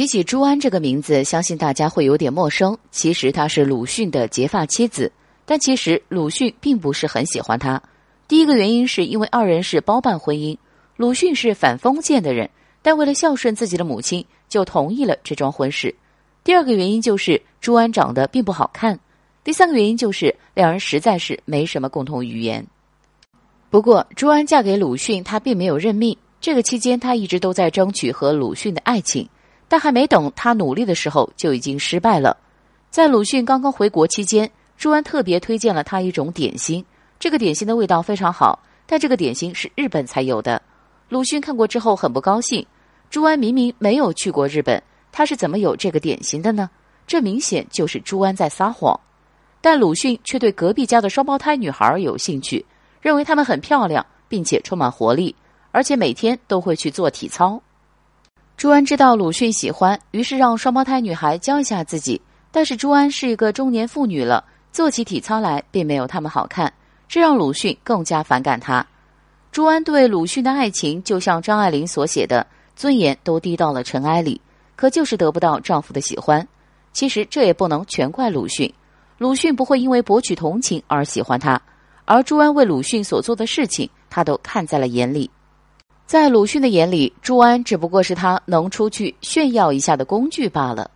提起朱安这个名字，相信大家会有点陌生。其实她是鲁迅的结发妻子，但其实鲁迅并不是很喜欢她。第一个原因是因为二人是包办婚姻，鲁迅是反封建的人，但为了孝顺自己的母亲，就同意了这桩婚事。第二个原因就是朱安长得并不好看。第三个原因就是两人实在是没什么共同语言。不过朱安嫁给鲁迅，她并没有认命。这个期间，她一直都在争取和鲁迅的爱情。但还没等他努力的时候，就已经失败了。在鲁迅刚刚回国期间，朱安特别推荐了他一种点心，这个点心的味道非常好，但这个点心是日本才有的。鲁迅看过之后很不高兴。朱安明明没有去过日本，他是怎么有这个点心的呢？这明显就是朱安在撒谎。但鲁迅却对隔壁家的双胞胎女孩有兴趣，认为她们很漂亮，并且充满活力，而且每天都会去做体操。朱安知道鲁迅喜欢，于是让双胞胎女孩教一下自己。但是朱安是一个中年妇女了，做起体操来并没有他们好看，这让鲁迅更加反感她。朱安对鲁迅的爱情，就像张爱玲所写的，尊严都低到了尘埃里，可就是得不到丈夫的喜欢。其实这也不能全怪鲁迅，鲁迅不会因为博取同情而喜欢她，而朱安为鲁迅所做的事情，他都看在了眼里。在鲁迅的眼里，朱安只不过是他能出去炫耀一下的工具罢了。